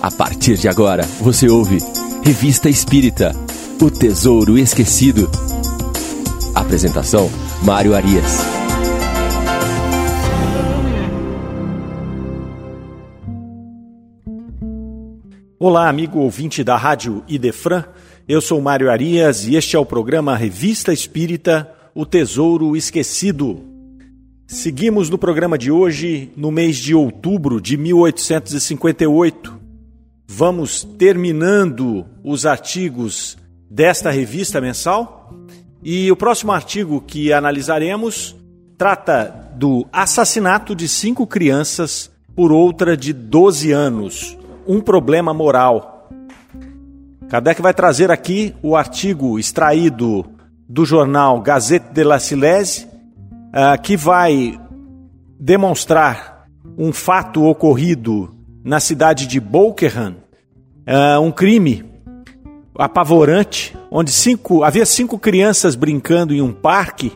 A partir de agora, você ouve Revista Espírita O Tesouro Esquecido. Apresentação: Mário Arias. Olá, amigo ouvinte da Rádio Idefran. Eu sou Mário Arias e este é o programa Revista Espírita O Tesouro Esquecido. Seguimos no programa de hoje, no mês de outubro de 1858. Vamos terminando os artigos desta revista mensal e o próximo artigo que analisaremos trata do assassinato de cinco crianças por outra de 12 anos um problema moral. Kardec vai trazer aqui o artigo extraído do jornal Gazette de la Silese, uh, que vai demonstrar um fato ocorrido na cidade de Bolkerhan, uh, um crime apavorante, onde cinco, havia cinco crianças brincando em um parque,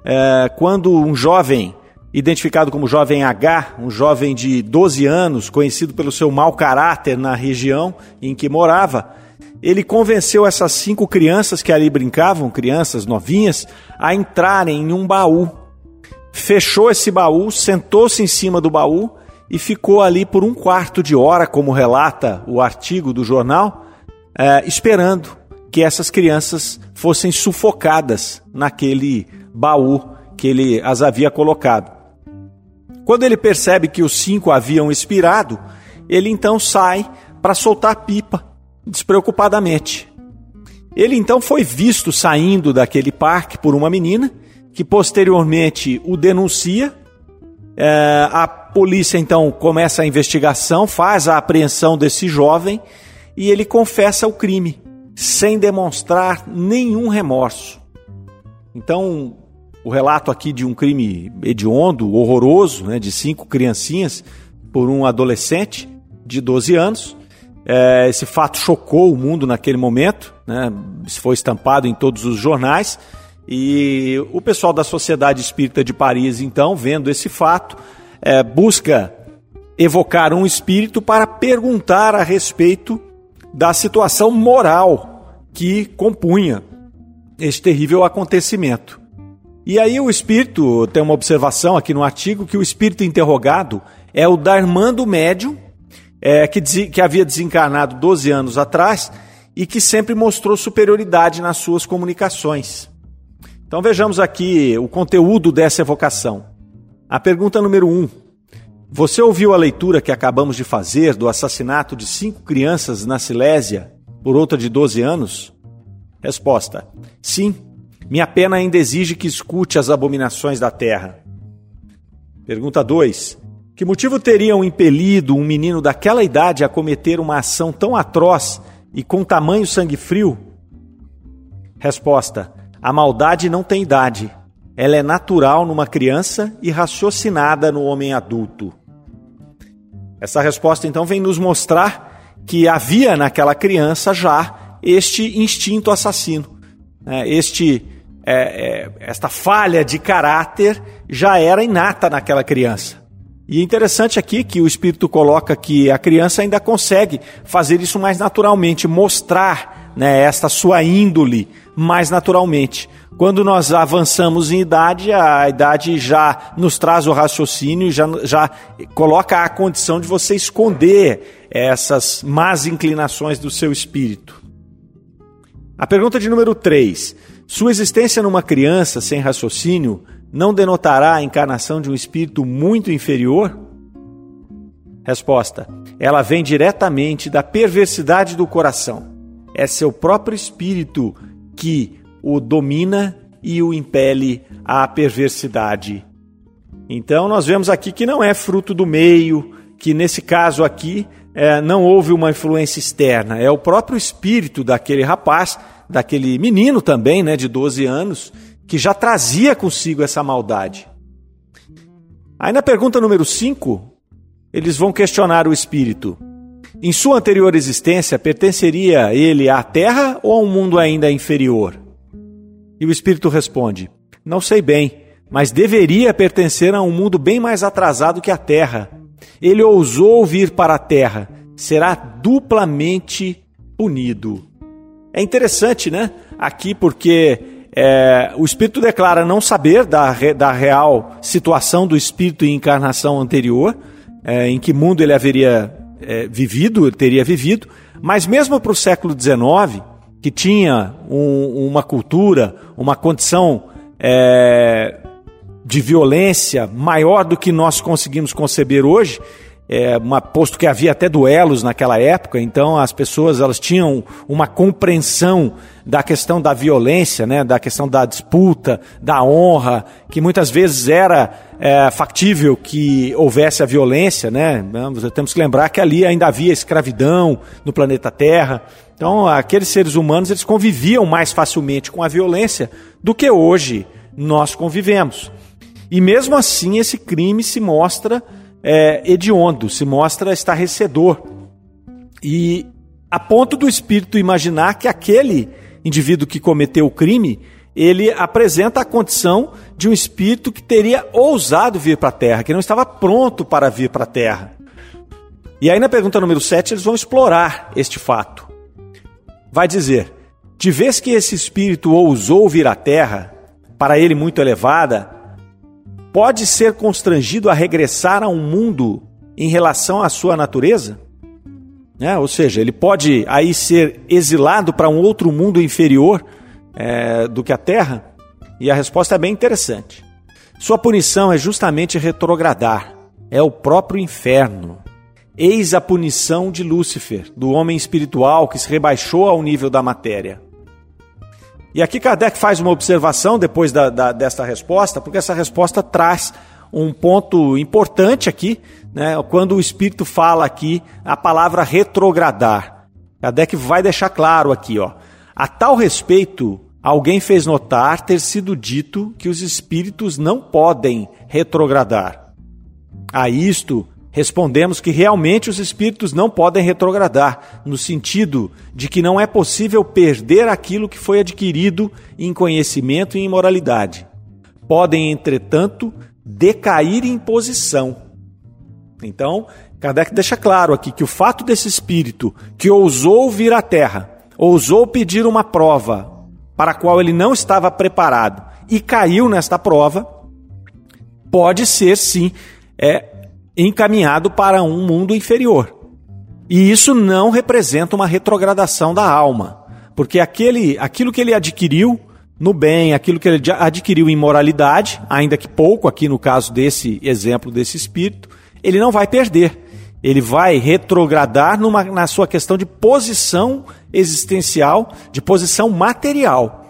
uh, quando um jovem identificado como Jovem H, um jovem de 12 anos, conhecido pelo seu mau caráter na região em que morava, ele convenceu essas cinco crianças que ali brincavam, crianças novinhas, a entrarem em um baú. Fechou esse baú, sentou-se em cima do baú e ficou ali por um quarto de hora, como relata o artigo do jornal, é, esperando que essas crianças fossem sufocadas naquele baú que ele as havia colocado. Quando ele percebe que os cinco haviam expirado, ele então sai para soltar pipa, despreocupadamente. Ele então foi visto saindo daquele parque por uma menina, que posteriormente o denuncia. É, a polícia então começa a investigação, faz a apreensão desse jovem e ele confessa o crime, sem demonstrar nenhum remorso. Então, o relato aqui de um crime hediondo, horroroso, né, de cinco criancinhas por um adolescente de 12 anos. É, esse fato chocou o mundo naquele momento, né, foi estampado em todos os jornais. E o pessoal da Sociedade Espírita de Paris, então, vendo esse fato, é, busca evocar um espírito para perguntar a respeito da situação moral que compunha este terrível acontecimento. E aí o espírito, tem uma observação aqui no artigo, que o espírito interrogado é o Darmando Médium, é, que, que havia desencarnado 12 anos atrás e que sempre mostrou superioridade nas suas comunicações. Então vejamos aqui o conteúdo dessa evocação. A pergunta número 1. Um, você ouviu a leitura que acabamos de fazer do assassinato de cinco crianças na Silésia por outra de 12 anos? Resposta: Sim, minha pena ainda exige que escute as abominações da terra. Pergunta 2. Que motivo teriam impelido um menino daquela idade a cometer uma ação tão atroz e com tamanho sangue frio? Resposta: A maldade não tem idade. Ela é natural numa criança e raciocinada no homem adulto. Essa resposta então vem nos mostrar que havia naquela criança já este instinto assassino, né? este é, é, esta falha de caráter já era inata naquela criança. E é interessante aqui que o Espírito coloca que a criança ainda consegue fazer isso mais naturalmente, mostrar né, esta sua índole mais naturalmente. Quando nós avançamos em idade, a idade já nos traz o raciocínio, já, já coloca a condição de você esconder essas más inclinações do seu espírito. A pergunta de número 3. Sua existência numa criança sem raciocínio não denotará a encarnação de um espírito muito inferior? Resposta: Ela vem diretamente da perversidade do coração. É seu próprio espírito que o domina e o impele à perversidade. Então, nós vemos aqui que não é fruto do meio, que nesse caso aqui é, não houve uma influência externa, é o próprio espírito daquele rapaz daquele menino também, né, de 12 anos, que já trazia consigo essa maldade. Aí na pergunta número 5, eles vão questionar o espírito. Em sua anterior existência, pertenceria ele à terra ou a um mundo ainda inferior? E o espírito responde: Não sei bem, mas deveria pertencer a um mundo bem mais atrasado que a terra. Ele ousou vir para a terra, será duplamente punido. É interessante, né? Aqui, porque é, o Espírito declara não saber da, da real situação do Espírito em encarnação anterior, é, em que mundo ele haveria é, vivido, teria vivido, mas mesmo para o século XIX, que tinha um, uma cultura, uma condição é, de violência maior do que nós conseguimos conceber hoje, é, uma, posto que havia até duelos naquela época, então as pessoas elas tinham uma compreensão da questão da violência, né, da questão da disputa, da honra, que muitas vezes era é, factível que houvesse a violência, né? Temos que lembrar que ali ainda havia escravidão no planeta Terra. Então, aqueles seres humanos eles conviviam mais facilmente com a violência do que hoje nós convivemos. E mesmo assim, esse crime se mostra é, hediondo, se mostra estarrecedor. E a ponto do espírito imaginar que aquele indivíduo que cometeu o crime, ele apresenta a condição de um espírito que teria ousado vir para a Terra, que não estava pronto para vir para a Terra. E aí na pergunta número 7 eles vão explorar este fato. Vai dizer: de vez que esse espírito ousou vir à Terra, para ele muito elevada, pode ser constrangido a regressar a um mundo em relação à sua natureza? É, ou seja, ele pode aí ser exilado para um outro mundo inferior é, do que a Terra? E a resposta é bem interessante. Sua punição é justamente retrogradar, é o próprio inferno. Eis a punição de Lúcifer, do homem espiritual que se rebaixou ao nível da matéria. E aqui Kardec faz uma observação depois da, da, desta resposta, porque essa resposta traz um ponto importante aqui, né, quando o Espírito fala aqui a palavra retrogradar. Kardec vai deixar claro aqui, ó. A tal respeito, alguém fez notar ter sido dito que os espíritos não podem retrogradar. A isto respondemos que realmente os espíritos não podem retrogradar, no sentido de que não é possível perder aquilo que foi adquirido em conhecimento e em moralidade. Podem, entretanto, decair em posição. Então, Kardec deixa claro aqui que o fato desse espírito que ousou vir à Terra, ousou pedir uma prova para a qual ele não estava preparado e caiu nesta prova, pode ser sim é, encaminhado para um mundo inferior. E isso não representa uma retrogradação da alma, porque aquele, aquilo que ele adquiriu no bem, aquilo que ele adquiriu em moralidade, ainda que pouco, aqui no caso desse exemplo desse espírito, ele não vai perder. Ele vai retrogradar numa, na sua questão de posição existencial, de posição material.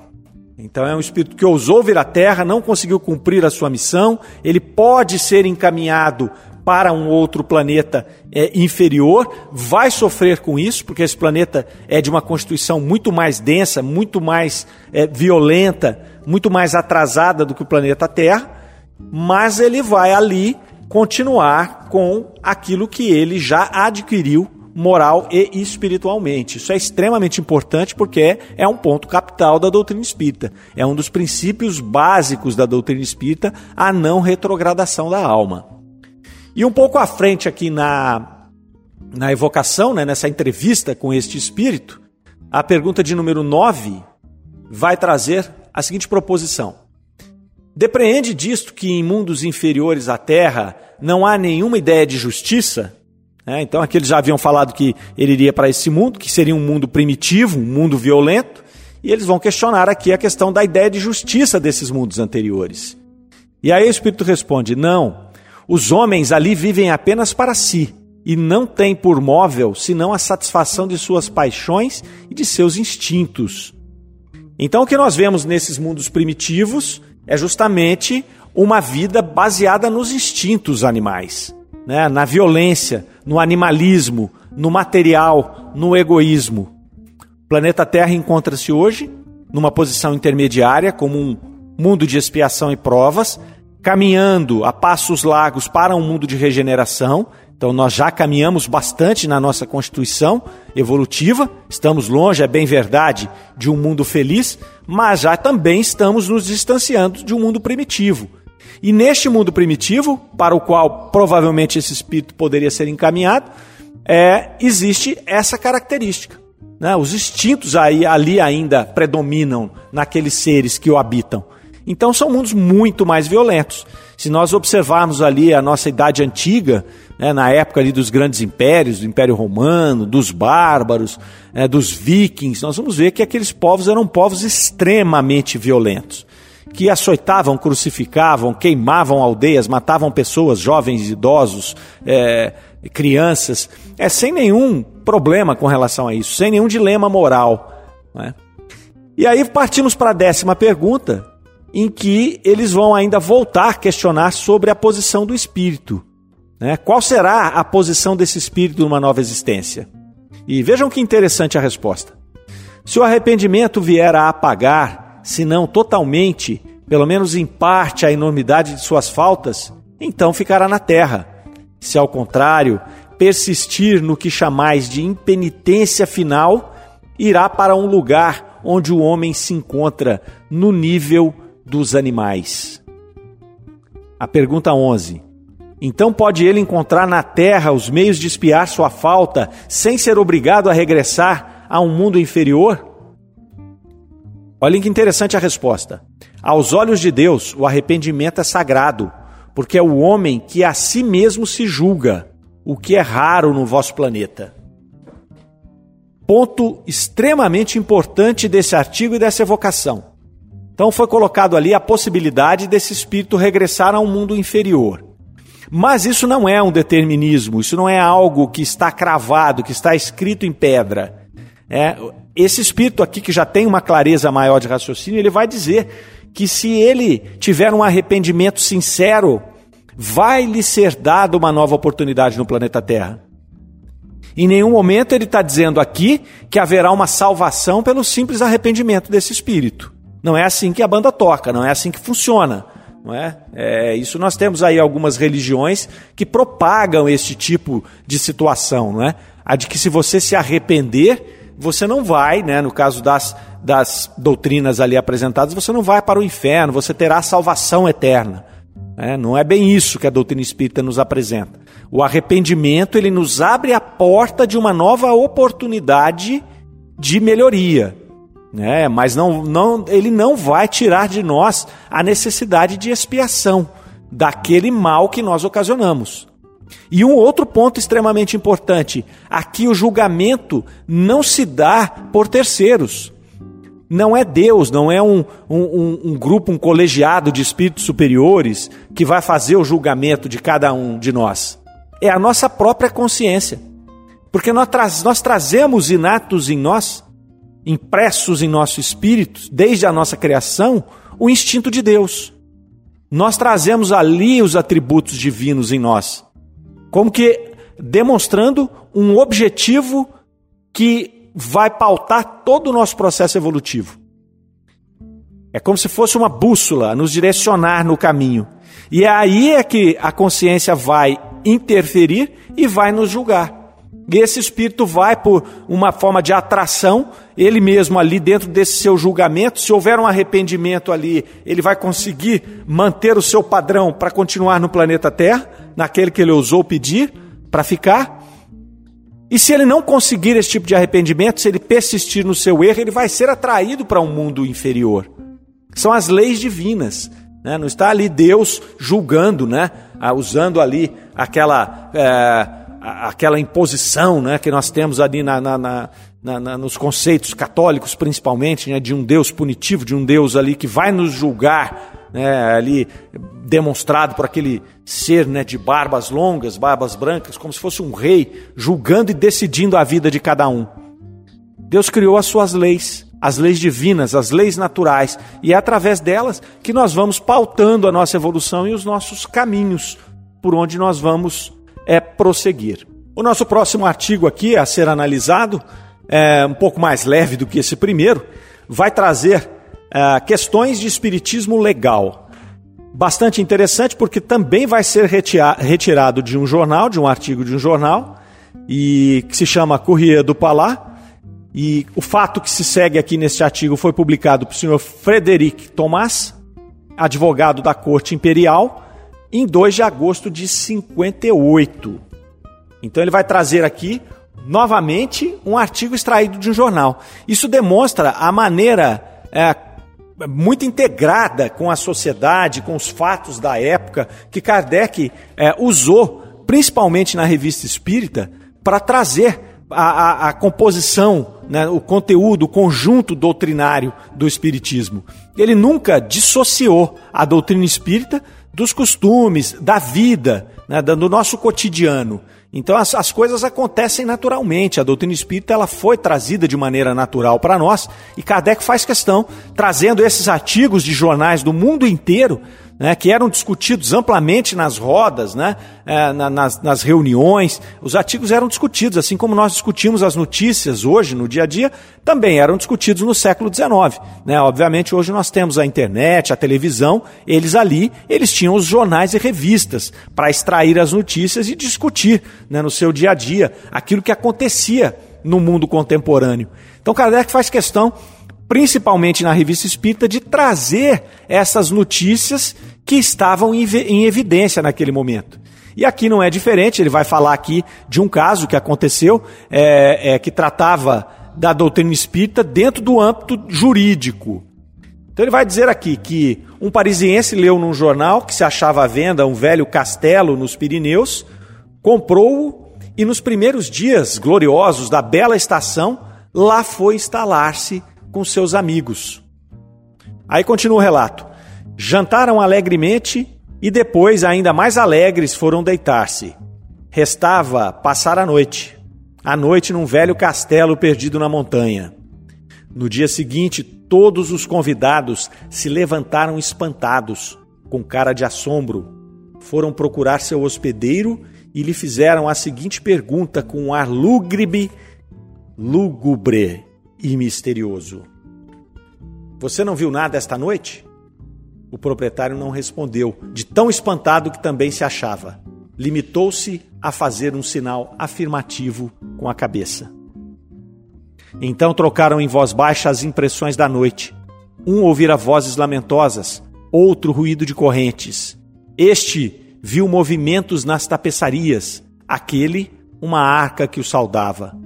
Então é um espírito que ousou vir à Terra, não conseguiu cumprir a sua missão, ele pode ser encaminhado para um outro planeta é, inferior, vai sofrer com isso, porque esse planeta é de uma constituição muito mais densa, muito mais é, violenta, muito mais atrasada do que o planeta Terra, mas ele vai ali continuar com aquilo que ele já adquiriu moral e espiritualmente. Isso é extremamente importante porque é um ponto capital da doutrina espírita. É um dos princípios básicos da doutrina espírita a não retrogradação da alma. E um pouco à frente aqui na, na evocação, né, nessa entrevista com este espírito, a pergunta de número 9 vai trazer a seguinte proposição: Depreende disto que em mundos inferiores à Terra não há nenhuma ideia de justiça? É, então, aqui eles já haviam falado que ele iria para esse mundo, que seria um mundo primitivo, um mundo violento, e eles vão questionar aqui a questão da ideia de justiça desses mundos anteriores. E aí o Espírito responde: não, os homens ali vivem apenas para si e não têm por móvel senão a satisfação de suas paixões e de seus instintos. Então, o que nós vemos nesses mundos primitivos é justamente uma vida baseada nos instintos animais, né? na violência, no animalismo, no material, no egoísmo. O planeta Terra encontra-se hoje numa posição intermediária, como um mundo de expiação e provas, caminhando a passos largos para um mundo de regeneração. Então, nós já caminhamos bastante na nossa constituição evolutiva, estamos longe, é bem verdade, de um mundo feliz, mas já também estamos nos distanciando de um mundo primitivo. E neste mundo primitivo, para o qual provavelmente esse espírito poderia ser encaminhado, é, existe essa característica. Né? Os instintos aí, ali ainda predominam naqueles seres que o habitam. Então são mundos muito mais violentos. Se nós observarmos ali a nossa idade antiga, né, na época ali dos grandes impérios, do Império Romano, dos bárbaros, né, dos vikings, nós vamos ver que aqueles povos eram povos extremamente violentos, que açoitavam, crucificavam, queimavam aldeias, matavam pessoas, jovens, idosos, é, crianças, é sem nenhum problema com relação a isso, sem nenhum dilema moral. Né? E aí partimos para a décima pergunta, em que eles vão ainda voltar a questionar sobre a posição do espírito. Né? Qual será a posição desse espírito numa nova existência? E vejam que interessante a resposta. Se o arrependimento vier a apagar, se não totalmente, pelo menos em parte, a enormidade de suas faltas, então ficará na terra. Se ao contrário, persistir no que chamais de impenitência final, irá para um lugar onde o homem se encontra no nível dos animais. A pergunta 11. Então pode ele encontrar na terra os meios de espiar sua falta sem ser obrigado a regressar a um mundo inferior? Olhem que interessante a resposta. Aos olhos de Deus, o arrependimento é sagrado, porque é o homem que a si mesmo se julga, o que é raro no vosso planeta. Ponto extremamente importante desse artigo e dessa evocação. Então foi colocado ali a possibilidade desse espírito regressar a um mundo inferior. Mas isso não é um determinismo, isso não é algo que está cravado, que está escrito em pedra. É, esse espírito aqui, que já tem uma clareza maior de raciocínio, ele vai dizer que se ele tiver um arrependimento sincero, vai lhe ser dada uma nova oportunidade no planeta Terra. Em nenhum momento ele está dizendo aqui que haverá uma salvação pelo simples arrependimento desse espírito. Não é assim que a banda toca, não é assim que funciona. Não é? é? isso nós temos aí algumas religiões que propagam este tipo de situação, não é? A de que se você se arrepender, você não vai, né, no caso das, das doutrinas ali apresentadas, você não vai para o inferno, você terá salvação eterna. É, não é bem isso que a doutrina espírita nos apresenta. O arrependimento ele nos abre a porta de uma nova oportunidade de melhoria. É, mas não, não, ele não vai tirar de nós a necessidade de expiação daquele mal que nós ocasionamos. E um outro ponto extremamente importante: aqui o julgamento não se dá por terceiros. Não é Deus, não é um, um, um, grupo, um colegiado de espíritos superiores que vai fazer o julgamento de cada um de nós. É a nossa própria consciência. Porque nós, nós trazemos inatos em nós impressos em nosso espírito, desde a nossa criação, o instinto de Deus. Nós trazemos ali os atributos divinos em nós, como que demonstrando um objetivo que vai pautar todo o nosso processo evolutivo. É como se fosse uma bússola a nos direcionar no caminho. E é aí é que a consciência vai interferir e vai nos julgar. E esse espírito vai por uma forma de atração, ele mesmo ali dentro desse seu julgamento, se houver um arrependimento ali, ele vai conseguir manter o seu padrão para continuar no planeta Terra, naquele que ele ousou pedir para ficar. E se ele não conseguir esse tipo de arrependimento, se ele persistir no seu erro, ele vai ser atraído para um mundo inferior. São as leis divinas. Né? Não está ali Deus julgando, né? Ah, usando ali aquela. É aquela imposição né, que nós temos ali na, na, na, na, nos conceitos católicos, principalmente, né, de um Deus punitivo, de um Deus ali que vai nos julgar, né, ali demonstrado por aquele ser né, de barbas longas, barbas brancas, como se fosse um rei julgando e decidindo a vida de cada um. Deus criou as suas leis, as leis divinas, as leis naturais, e é através delas que nós vamos pautando a nossa evolução e os nossos caminhos por onde nós vamos é prosseguir. O nosso próximo artigo aqui a ser analisado é um pouco mais leve do que esse primeiro, vai trazer é, questões de espiritismo legal. Bastante interessante porque também vai ser retirado de um jornal, de um artigo de um jornal, e que se chama Corrida do Palá. E o fato que se segue aqui neste artigo foi publicado pelo senhor Frederic Tomás, advogado da Corte Imperial, em 2 de agosto de 58. Então ele vai trazer aqui novamente um artigo extraído de um jornal. Isso demonstra a maneira é, muito integrada com a sociedade, com os fatos da época, que Kardec é, usou, principalmente na revista espírita, para trazer a, a, a composição, né, o conteúdo, o conjunto doutrinário do Espiritismo. Ele nunca dissociou a doutrina espírita dos costumes, da vida, né, do nosso cotidiano. Então as, as coisas acontecem naturalmente. A doutrina espírita ela foi trazida de maneira natural para nós e Kardec faz questão, trazendo esses artigos de jornais do mundo inteiro né, que eram discutidos amplamente nas rodas, né, é, na, nas, nas, reuniões. Os artigos eram discutidos, assim como nós discutimos as notícias hoje, no dia a dia, também eram discutidos no século XIX. Né? Obviamente, hoje nós temos a internet, a televisão, eles ali, eles tinham os jornais e revistas para extrair as notícias e discutir né, no seu dia a dia aquilo que acontecia no mundo contemporâneo. Então, Kardec faz questão principalmente na revista espírita, de trazer essas notícias que estavam em evidência naquele momento. E aqui não é diferente, ele vai falar aqui de um caso que aconteceu, é, é, que tratava da doutrina espírita dentro do âmbito jurídico. Então ele vai dizer aqui que um parisiense leu num jornal que se achava à venda um velho castelo nos Pirineus, comprou-o e nos primeiros dias gloriosos da bela estação, lá foi instalar-se com seus amigos. Aí continua o relato. Jantaram alegremente e depois, ainda mais alegres, foram deitar-se. Restava passar a noite. A noite num velho castelo perdido na montanha. No dia seguinte, todos os convidados se levantaram espantados, com cara de assombro. Foram procurar seu hospedeiro e lhe fizeram a seguinte pergunta com um ar lúgubre, lúgubre e misterioso. Você não viu nada esta noite? O proprietário não respondeu, de tão espantado que também se achava. Limitou-se a fazer um sinal afirmativo com a cabeça. Então trocaram em voz baixa as impressões da noite. Um ouvira vozes lamentosas, outro ruído de correntes. Este viu movimentos nas tapeçarias, aquele uma arca que o saudava.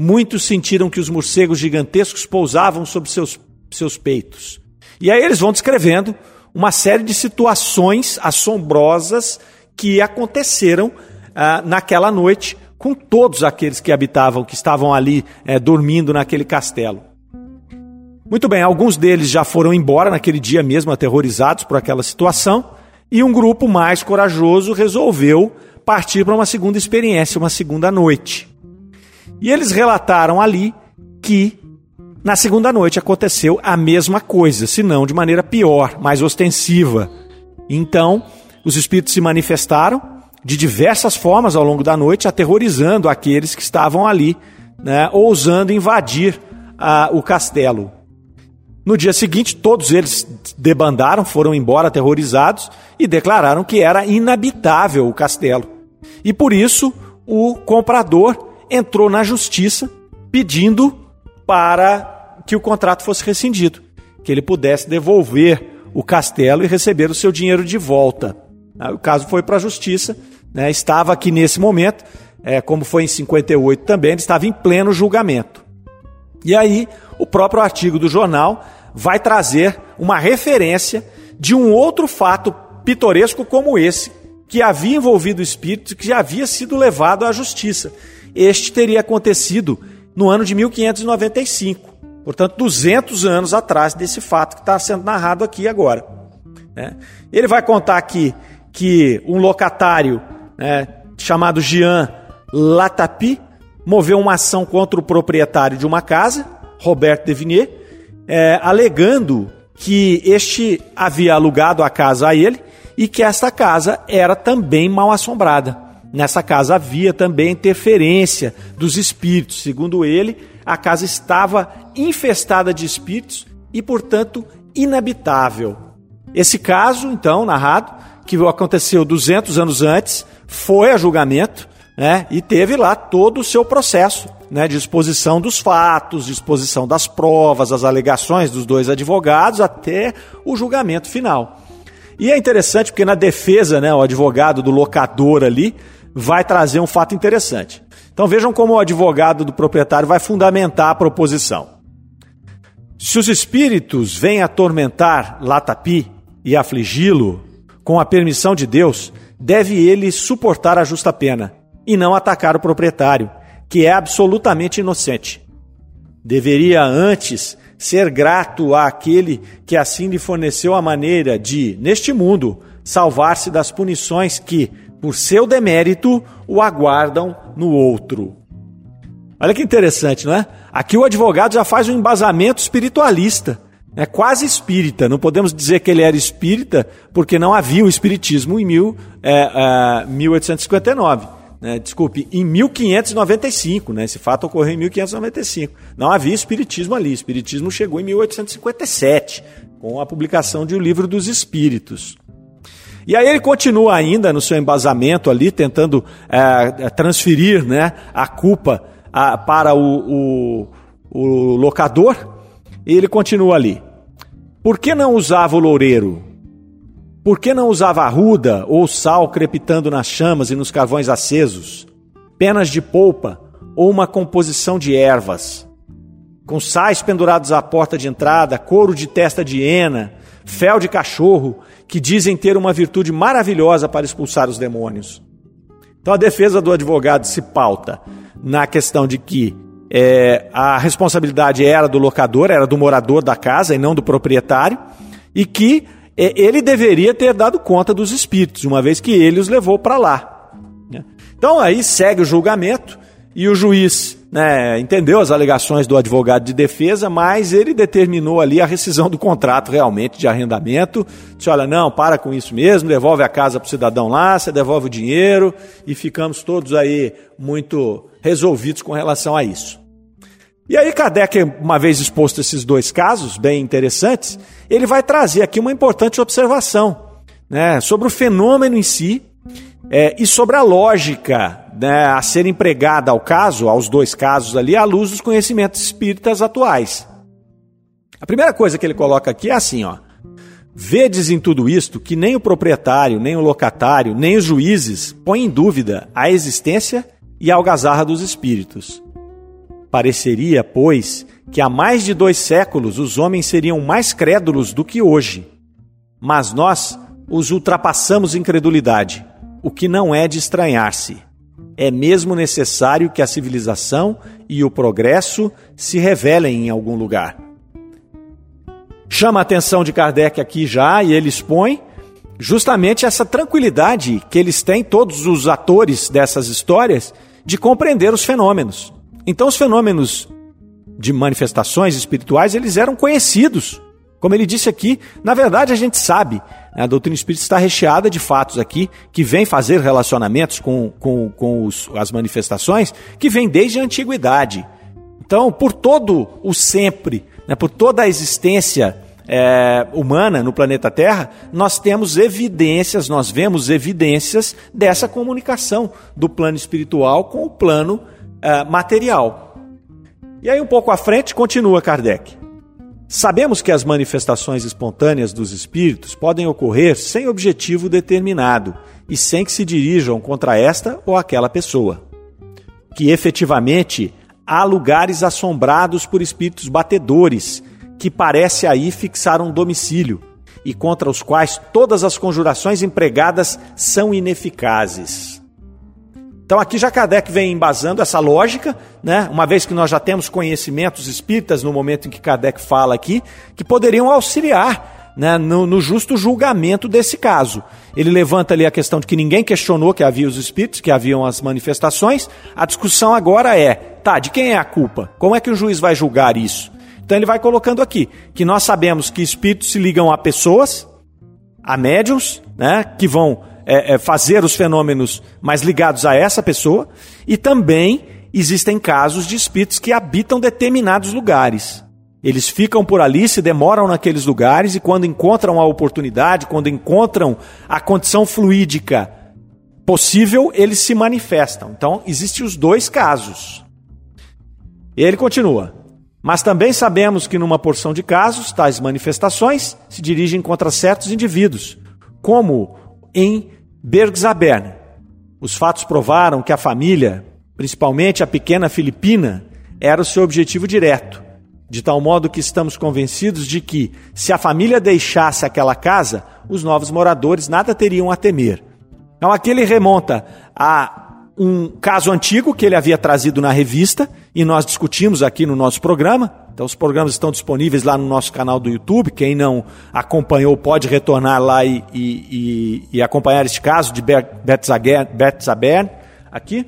Muitos sentiram que os morcegos gigantescos pousavam sobre seus, seus peitos. E aí eles vão descrevendo uma série de situações assombrosas que aconteceram ah, naquela noite com todos aqueles que habitavam, que estavam ali eh, dormindo naquele castelo. Muito bem, alguns deles já foram embora naquele dia mesmo, aterrorizados por aquela situação, e um grupo mais corajoso resolveu partir para uma segunda experiência, uma segunda noite. E eles relataram ali que na segunda noite aconteceu a mesma coisa, se não de maneira pior, mais ostensiva. Então, os espíritos se manifestaram de diversas formas ao longo da noite, aterrorizando aqueles que estavam ali, né, ousando invadir ah, o castelo. No dia seguinte, todos eles debandaram, foram embora aterrorizados e declararam que era inabitável o castelo. E por isso, o comprador entrou na justiça pedindo para que o contrato fosse rescindido, que ele pudesse devolver o castelo e receber o seu dinheiro de volta. O caso foi para a justiça, né? estava aqui nesse momento, é, como foi em 58 também, ele estava em pleno julgamento. E aí, o próprio artigo do jornal vai trazer uma referência de um outro fato pitoresco como esse, que havia envolvido o espírito, que havia sido levado à justiça. Este teria acontecido no ano de 1595, portanto, 200 anos atrás desse fato que está sendo narrado aqui agora. Né? Ele vai contar aqui que um locatário né, chamado Jean Latapi moveu uma ação contra o proprietário de uma casa, Roberto Devinier, é, alegando que este havia alugado a casa a ele e que esta casa era também mal assombrada. Nessa casa havia também interferência dos espíritos. Segundo ele, a casa estava infestada de espíritos e, portanto, inabitável. Esse caso, então, narrado, que aconteceu 200 anos antes, foi a julgamento né, e teve lá todo o seu processo né, de exposição dos fatos, de exposição das provas, as alegações dos dois advogados até o julgamento final. E é interessante porque na defesa, né, o advogado do locador ali vai trazer um fato interessante. Então vejam como o advogado do proprietário vai fundamentar a proposição. Se os espíritos vêm atormentar Latapi e afligi-lo, com a permissão de Deus, deve ele suportar a justa pena e não atacar o proprietário, que é absolutamente inocente. Deveria antes ser grato àquele que assim lhe forneceu a maneira de, neste mundo, salvar-se das punições que, por seu demérito, o aguardam no outro. Olha que interessante, não é? Aqui o advogado já faz um embasamento espiritualista, é quase espírita. Não podemos dizer que ele era espírita, porque não havia o espiritismo em mil, é, é, 1859 né, desculpe, em 1595, né, esse fato ocorreu em 1595. Não havia espiritismo ali, o espiritismo chegou em 1857, com a publicação de O Livro dos Espíritos. E aí ele continua ainda no seu embasamento ali, tentando é, é transferir né, a culpa a, para o, o, o locador, e ele continua ali. Por que não usava o loureiro? Por que não usava arruda ou sal crepitando nas chamas e nos carvões acesos? Penas de polpa ou uma composição de ervas? Com sais pendurados à porta de entrada, couro de testa de hiena, fel de cachorro, que dizem ter uma virtude maravilhosa para expulsar os demônios. Então a defesa do advogado se pauta na questão de que é, a responsabilidade era do locador, era do morador da casa e não do proprietário, e que é, ele deveria ter dado conta dos espíritos, uma vez que ele os levou para lá. Né? Então aí segue o julgamento e o juiz né, entendeu as alegações do advogado de defesa, mas ele determinou ali a rescisão do contrato realmente de arrendamento. Disse: olha, não, para com isso mesmo, devolve a casa para o cidadão lá, você devolve o dinheiro e ficamos todos aí muito resolvidos com relação a isso. E aí, Kardec, uma vez exposto esses dois casos bem interessantes, ele vai trazer aqui uma importante observação né, sobre o fenômeno em si é, e sobre a lógica né, a ser empregada ao caso, aos dois casos ali, à luz dos conhecimentos espíritas atuais. A primeira coisa que ele coloca aqui é assim, ó. Vedes em tudo isto que nem o proprietário, nem o locatário, nem os juízes põem em dúvida a existência e a algazarra dos espíritos. Pareceria, pois, que há mais de dois séculos os homens seriam mais crédulos do que hoje. Mas nós os ultrapassamos em credulidade, o que não é de estranhar-se. É mesmo necessário que a civilização e o progresso se revelem em algum lugar. Chama a atenção de Kardec aqui já e ele expõe justamente essa tranquilidade que eles têm, todos os atores dessas histórias, de compreender os fenômenos. Então os fenômenos de manifestações espirituais, eles eram conhecidos. Como ele disse aqui, na verdade a gente sabe, a doutrina espírita está recheada de fatos aqui que vem fazer relacionamentos com, com, com os, as manifestações que vem desde a antiguidade. Então, por todo o sempre, né, por toda a existência é, humana no planeta Terra, nós temos evidências, nós vemos evidências dessa comunicação do plano espiritual com o plano uh, material. E aí, um pouco à frente, continua Kardec. Sabemos que as manifestações espontâneas dos espíritos podem ocorrer sem objetivo determinado e sem que se dirijam contra esta ou aquela pessoa. Que efetivamente há lugares assombrados por espíritos batedores que parece aí fixar um domicílio e contra os quais todas as conjurações empregadas são ineficazes. Então aqui já Kardec vem embasando essa lógica, né? uma vez que nós já temos conhecimentos espíritas no momento em que Kardec fala aqui, que poderiam auxiliar né, no, no, justo julgamento desse caso. Ele levanta ali a questão de que ninguém questionou que havia os espíritos, que haviam as manifestações. A discussão agora é, tá, de quem é a culpa? Como é que o juiz vai julgar isso? Então ele vai colocando aqui que nós sabemos que espíritos se ligam a pessoas, a médiums, né, que vão é, é, fazer os fenômenos mais ligados a essa pessoa, e também existem casos de espíritos que habitam determinados lugares. Eles ficam por ali, se demoram naqueles lugares e quando encontram a oportunidade, quando encontram a condição fluídica possível, eles se manifestam. Então, existem os dois casos. E ele continua. Mas também sabemos que numa porção de casos, tais manifestações se dirigem contra certos indivíduos, como em Bergzabern, Os fatos provaram que a família, principalmente a pequena Filipina, era o seu objetivo direto, de tal modo que estamos convencidos de que, se a família deixasse aquela casa, os novos moradores nada teriam a temer. Então, aqui ele remonta a um caso antigo que ele havia trazido na revista e nós discutimos aqui no nosso programa. Então, os programas estão disponíveis lá no nosso canal do YouTube. Quem não acompanhou pode retornar lá e, e, e, acompanhar este caso de Beth Zabern, aqui,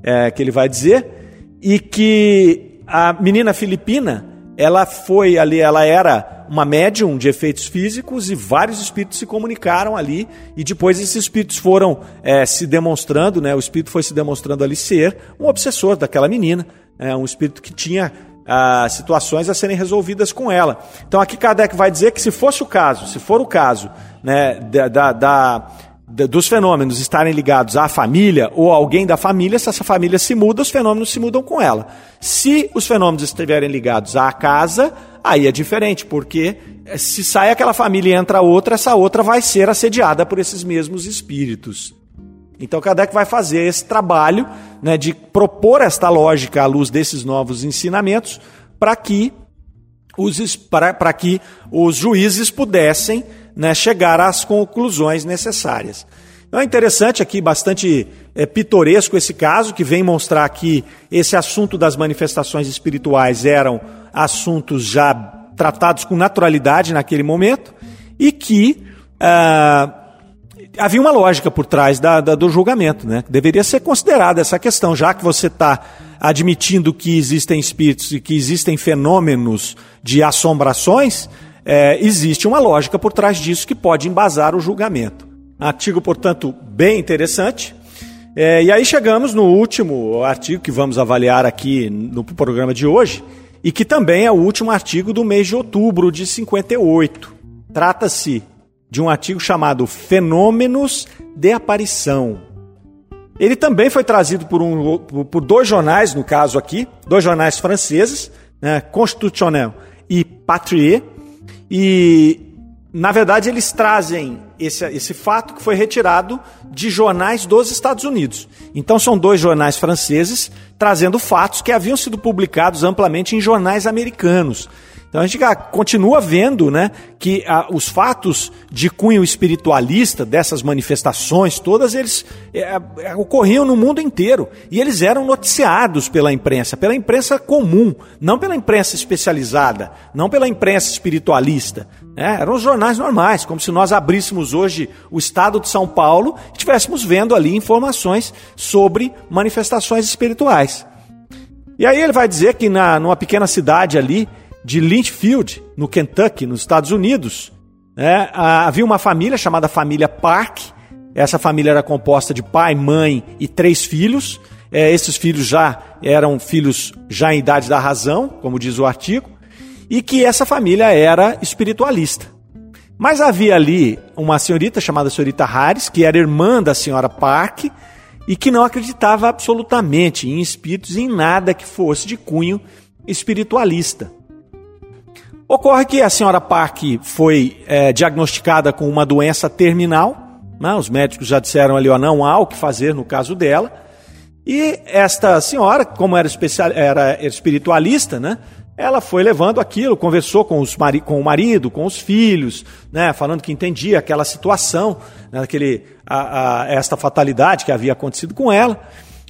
é, que ele vai dizer. E que a menina filipina, ela foi ali, ela era uma médium de efeitos físicos e vários espíritos se comunicaram ali e depois esses espíritos foram é, se demonstrando, né? O espírito foi se demonstrando ali ser um obsessor daquela menina, é, um espírito que tinha ah, situações a serem resolvidas com ela. Então aqui Kardec vai dizer que se fosse o caso, se for o caso, né, da, da, da dos fenômenos estarem ligados à família ou a alguém da família, se essa família se muda, os fenômenos se mudam com ela. Se os fenômenos estiverem ligados à casa, aí é diferente, porque se sai aquela família e entra outra, essa outra vai ser assediada por esses mesmos espíritos. Então Kardec vai fazer esse trabalho né, de propor esta lógica à luz desses novos ensinamentos para que os, para, que os juízes pudessem né, chegar às conclusões necessárias. Então é interessante aqui, bastante é, pitoresco esse caso, que vem mostrar que esse assunto das manifestações espirituais eram assuntos já tratados com naturalidade naquele momento e que ah, havia uma lógica por trás da, da, do julgamento, né? Deveria ser considerada essa questão, já que você está admitindo que existem espíritos e que existem fenômenos de assombrações, é, existe uma lógica por trás disso que pode embasar o julgamento. Artigo, portanto, bem interessante. É, e aí chegamos no último artigo que vamos avaliar aqui no programa de hoje, e que também é o último artigo do mês de outubro de 58. Trata-se de um artigo chamado Fenômenos de Aparição. Ele também foi trazido por, um, por dois jornais, no caso aqui, dois jornais franceses, né, Constitutionnel e Patrie, e na verdade eles trazem esse, esse fato que foi retirado de jornais dos Estados Unidos. Então são dois jornais franceses trazendo fatos que haviam sido publicados amplamente em jornais americanos. Então a gente continua vendo né, que ah, os fatos de cunho espiritualista, dessas manifestações, todas eles é, é, ocorriam no mundo inteiro. E eles eram noticiados pela imprensa, pela imprensa comum, não pela imprensa especializada, não pela imprensa espiritualista. Né? Eram os jornais normais, como se nós abríssemos hoje o estado de São Paulo e estivéssemos vendo ali informações sobre manifestações espirituais. E aí ele vai dizer que na, numa pequena cidade ali, de Lynchfield, no Kentucky, nos Estados Unidos, né, havia uma família chamada família Park. Essa família era composta de pai, mãe e três filhos. É, esses filhos já eram filhos já em idade da razão, como diz o artigo, e que essa família era espiritualista. Mas havia ali uma senhorita chamada senhorita Harris, que era irmã da senhora Park, e que não acreditava absolutamente em espíritos, em nada que fosse de cunho espiritualista. Ocorre que a senhora Park foi é, diagnosticada com uma doença terminal. Né? Os médicos já disseram ali, ó, não há o que fazer no caso dela. E esta senhora, como era, especial, era espiritualista, né? ela foi levando aquilo, conversou com, os, com o marido, com os filhos, né? falando que entendia aquela situação, né? Aquele, a, a, esta fatalidade que havia acontecido com ela.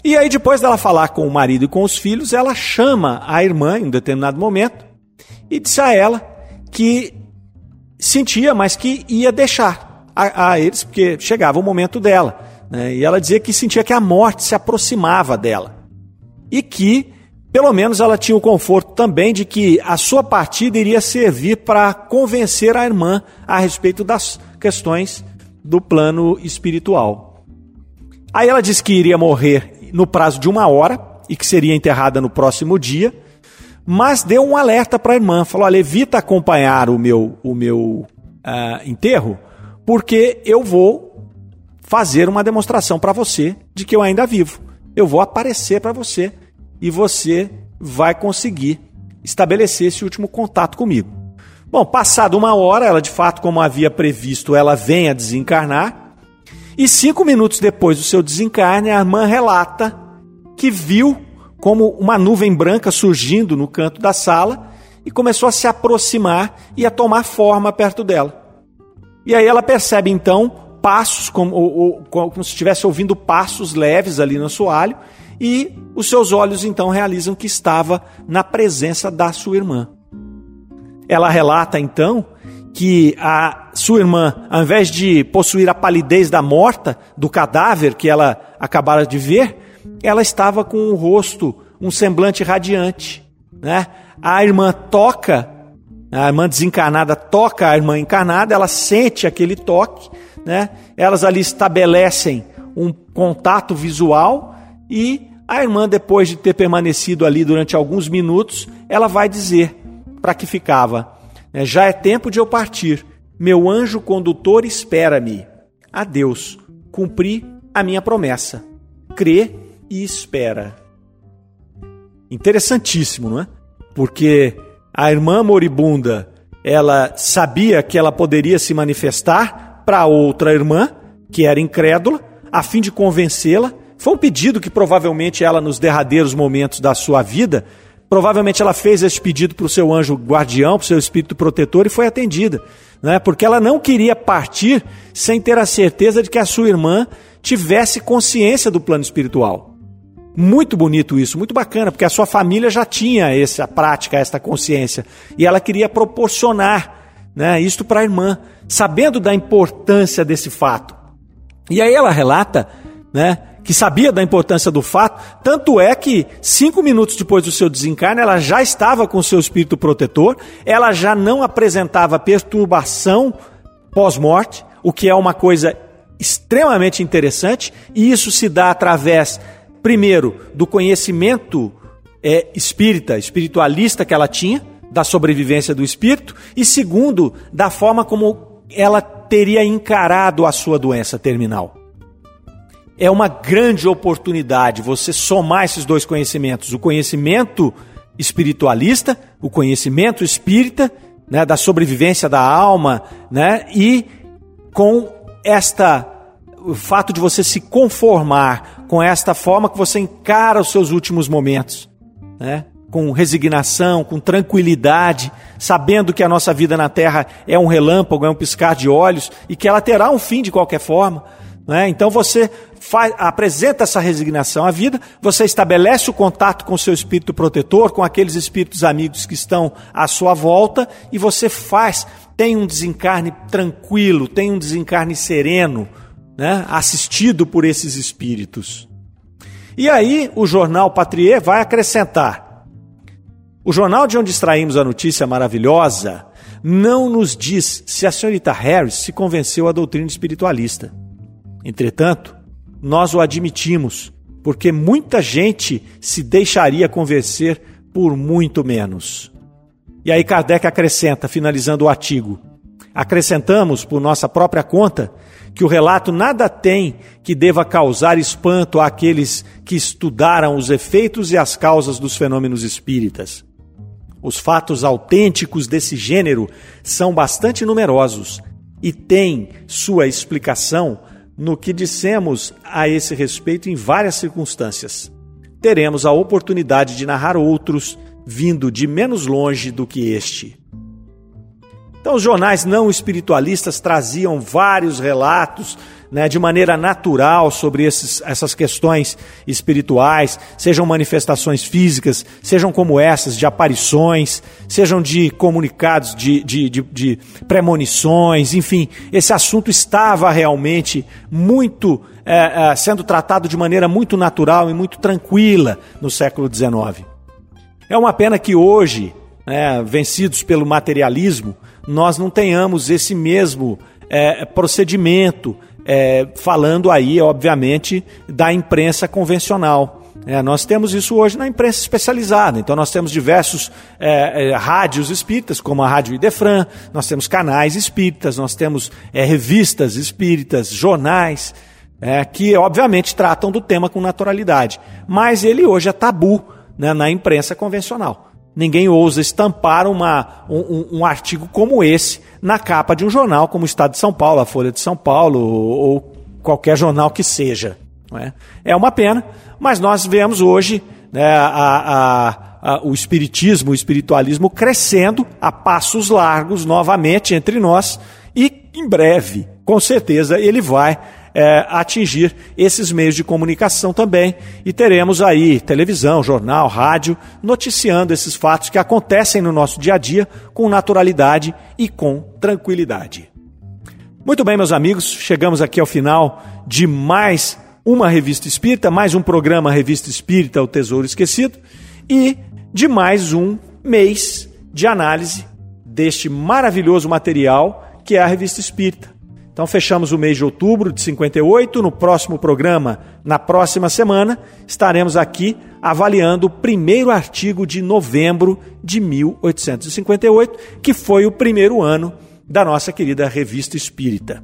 E aí, depois dela falar com o marido e com os filhos, ela chama a irmã em um determinado momento e disse a ela que sentia, mas que ia deixar a, a eles, porque chegava o momento dela. Né? E ela dizia que sentia que a morte se aproximava dela. E que, pelo menos, ela tinha o conforto também de que a sua partida iria servir para convencer a irmã a respeito das questões do plano espiritual. Aí ela disse que iria morrer no prazo de uma hora e que seria enterrada no próximo dia mas deu um alerta para a irmã, falou: olha, evita acompanhar o meu, o meu uh, enterro, porque eu vou fazer uma demonstração para você de que eu ainda vivo. Eu vou aparecer para você e você vai conseguir estabelecer esse último contato comigo. Bom, passada uma hora, ela de fato, como havia previsto, ela vem a desencarnar. E cinco minutos depois do seu desencarne, a irmã relata que viu como uma nuvem branca surgindo no canto da sala e começou a se aproximar e a tomar forma perto dela. E aí ela percebe então passos, como, ou, como se estivesse ouvindo passos leves ali no assoalho, e os seus olhos então realizam que estava na presença da sua irmã. Ela relata então que a sua irmã, ao invés de possuir a palidez da morta, do cadáver que ela acabara de ver, ela estava com o rosto, um semblante radiante. Né? A irmã toca, a irmã desencarnada toca a irmã encarnada, ela sente aquele toque, né? elas ali estabelecem um contato visual e a irmã, depois de ter permanecido ali durante alguns minutos, ela vai dizer para que ficava né? Já é tempo de eu partir. Meu anjo condutor espera-me. Adeus. Cumpri a minha promessa. Crê e espera. Interessantíssimo, não é? Porque a irmã moribunda, ela sabia que ela poderia se manifestar para outra irmã, que era incrédula, a fim de convencê-la. Foi um pedido que provavelmente ela, nos derradeiros momentos da sua vida, Provavelmente ela fez esse pedido para o seu anjo guardião, para o seu espírito protetor e foi atendida. Né? Porque ela não queria partir sem ter a certeza de que a sua irmã tivesse consciência do plano espiritual. Muito bonito isso, muito bacana, porque a sua família já tinha essa prática, esta consciência. E ela queria proporcionar né, isto para a irmã, sabendo da importância desse fato. E aí ela relata né, que sabia da importância do fato, tanto é que cinco minutos depois do seu desencarne, ela já estava com seu espírito protetor, ela já não apresentava perturbação pós-morte, o que é uma coisa extremamente interessante, e isso se dá através, primeiro, do conhecimento é, espírita, espiritualista que ela tinha, da sobrevivência do espírito, e segundo, da forma como ela teria encarado a sua doença terminal. É uma grande oportunidade você somar esses dois conhecimentos: o conhecimento espiritualista, o conhecimento espírita, né, da sobrevivência da alma, né, e com esta o fato de você se conformar com esta forma que você encara os seus últimos momentos, né? com resignação, com tranquilidade, sabendo que a nossa vida na Terra é um relâmpago, é um piscar de olhos e que ela terá um fim de qualquer forma. Né? Então você faz, apresenta essa resignação à vida, você estabelece o contato com o seu espírito protetor, com aqueles espíritos amigos que estão à sua volta, e você faz, tem um desencarne tranquilo, tem um desencarne sereno, né? assistido por esses espíritos. E aí o jornal Patrier vai acrescentar. O jornal de onde extraímos a notícia maravilhosa não nos diz se a senhorita Harris se convenceu à doutrina espiritualista. Entretanto, nós o admitimos, porque muita gente se deixaria convencer por muito menos. E aí Kardec acrescenta, finalizando o artigo: acrescentamos, por nossa própria conta, que o relato nada tem que deva causar espanto àqueles que estudaram os efeitos e as causas dos fenômenos espíritas. Os fatos autênticos desse gênero são bastante numerosos e têm sua explicação no que dissemos a esse respeito em várias circunstâncias. Teremos a oportunidade de narrar outros vindo de menos longe do que este. Então, os jornais não espiritualistas traziam vários relatos né, de maneira natural sobre esses, essas questões espirituais, sejam manifestações físicas, sejam como essas, de aparições, sejam de comunicados, de, de, de, de premonições, enfim, esse assunto estava realmente muito é, é, sendo tratado de maneira muito natural e muito tranquila no século XIX. É uma pena que hoje, né, vencidos pelo materialismo, nós não tenhamos esse mesmo é, procedimento, é, falando aí, obviamente, da imprensa convencional. É, nós temos isso hoje na imprensa especializada. Então, nós temos diversos é, é, rádios espíritas, como a Rádio Idefran, nós temos canais espíritas, nós temos é, revistas espíritas, jornais, é, que obviamente tratam do tema com naturalidade. Mas ele hoje é tabu né, na imprensa convencional. Ninguém ousa estampar uma, um, um, artigo como esse na capa de um jornal como o Estado de São Paulo, a Folha de São Paulo ou qualquer jornal que seja. É? é? uma pena, mas nós vemos hoje né, a, a, a, o espiritismo, o espiritualismo crescendo a passos largos novamente entre nós e em breve, com certeza, ele vai é, atingir esses meios de comunicação também e teremos aí televisão, jornal, rádio noticiando esses fatos que acontecem no nosso dia a dia com naturalidade e com tranquilidade. Muito bem, meus amigos, chegamos aqui ao final de mais uma revista espírita, mais um programa Revista Espírita, O Tesouro Esquecido, e de mais um mês de análise deste maravilhoso material que é a Revista Espírita. Então fechamos o mês de outubro de 58. No próximo programa, na próxima semana, estaremos aqui avaliando o primeiro artigo de novembro de 1858, que foi o primeiro ano da nossa querida Revista Espírita.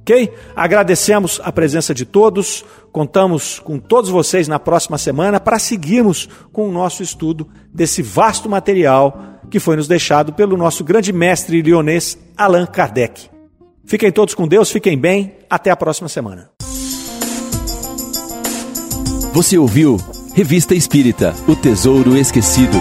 Ok? Agradecemos a presença de todos, contamos com todos vocês na próxima semana para seguirmos com o nosso estudo desse vasto material que foi nos deixado pelo nosso grande mestre lionês Allan Kardec. Fiquem todos com Deus, fiquem bem, até a próxima semana. Você ouviu Revista Espírita O Tesouro Esquecido.